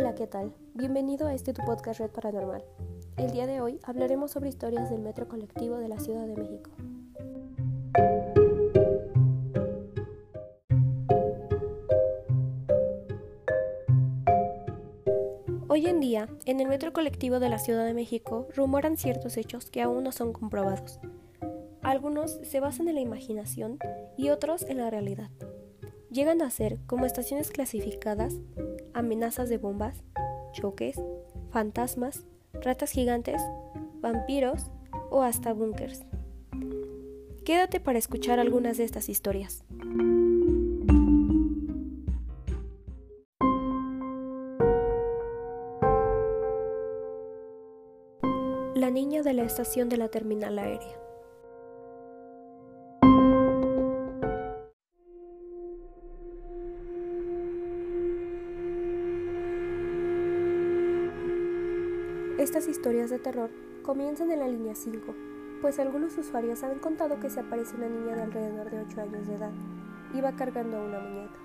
Hola, ¿qué tal? Bienvenido a este tu podcast Red Paranormal. El día de hoy hablaremos sobre historias del metro colectivo de la Ciudad de México. Hoy en día, en el metro colectivo de la Ciudad de México rumoran ciertos hechos que aún no son comprobados. Algunos se basan en la imaginación y otros en la realidad. Llegan a ser como estaciones clasificadas amenazas de bombas, choques, fantasmas, ratas gigantes, vampiros o hasta búnkers. Quédate para escuchar algunas de estas historias. La niña de la estación de la terminal aérea. Estas historias de terror comienzan en la línea 5, pues algunos usuarios han contado que se aparece una niña de alrededor de 8 años de edad va cargando a una muñeca.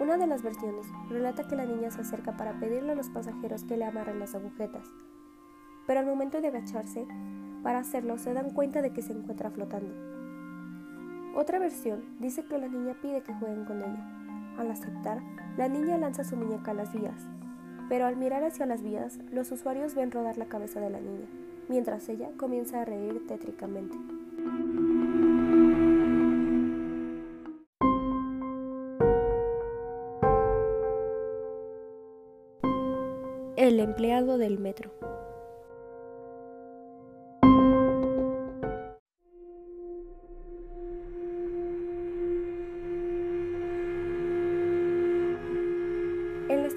Una de las versiones relata que la niña se acerca para pedirle a los pasajeros que le amarren las agujetas, pero al momento de agacharse para hacerlo se dan cuenta de que se encuentra flotando. Otra versión dice que la niña pide que jueguen con ella. Al aceptar, la niña lanza su muñeca a las vías pero al mirar hacia las vías, los usuarios ven rodar la cabeza de la niña, mientras ella comienza a reír tétricamente. El empleado del metro.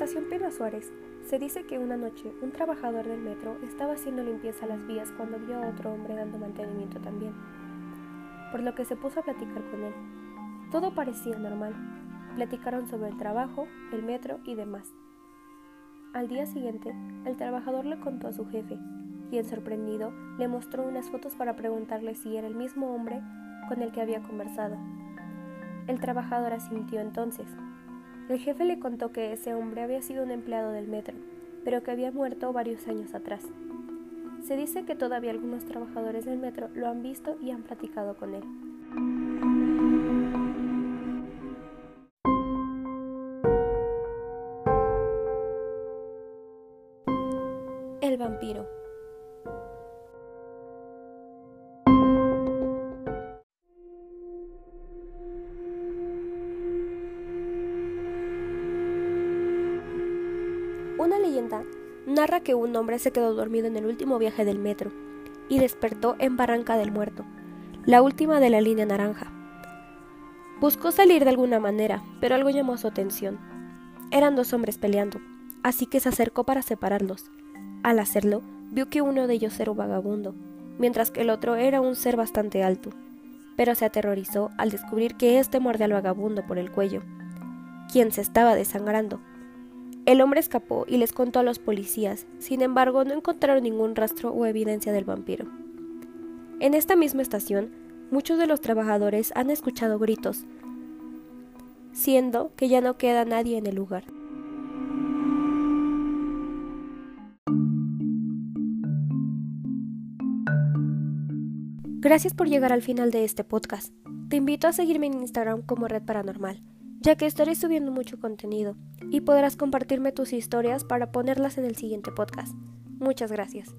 Estación Pedro Suárez se dice que una noche un trabajador del metro estaba haciendo limpieza a las vías cuando vio a otro hombre dando mantenimiento también, por lo que se puso a platicar con él. Todo parecía normal. Platicaron sobre el trabajo, el metro y demás. Al día siguiente, el trabajador le contó a su jefe, quien sorprendido le mostró unas fotos para preguntarle si era el mismo hombre con el que había conversado. El trabajador asintió entonces, el jefe le contó que ese hombre había sido un empleado del metro, pero que había muerto varios años atrás. Se dice que todavía algunos trabajadores del metro lo han visto y han platicado con él. El vampiro. Una leyenda narra que un hombre se quedó dormido en el último viaje del metro y despertó en Barranca del Muerto, la última de la línea naranja. Buscó salir de alguna manera, pero algo llamó su atención. Eran dos hombres peleando, así que se acercó para separarlos. Al hacerlo, vio que uno de ellos era un vagabundo, mientras que el otro era un ser bastante alto, pero se aterrorizó al descubrir que éste morde al vagabundo por el cuello, quien se estaba desangrando el hombre escapó y les contó a los policías, sin embargo no encontraron ningún rastro o evidencia del vampiro. En esta misma estación, muchos de los trabajadores han escuchado gritos, siendo que ya no queda nadie en el lugar. Gracias por llegar al final de este podcast. Te invito a seguirme en Instagram como Red Paranormal ya que estaré subiendo mucho contenido y podrás compartirme tus historias para ponerlas en el siguiente podcast. Muchas gracias.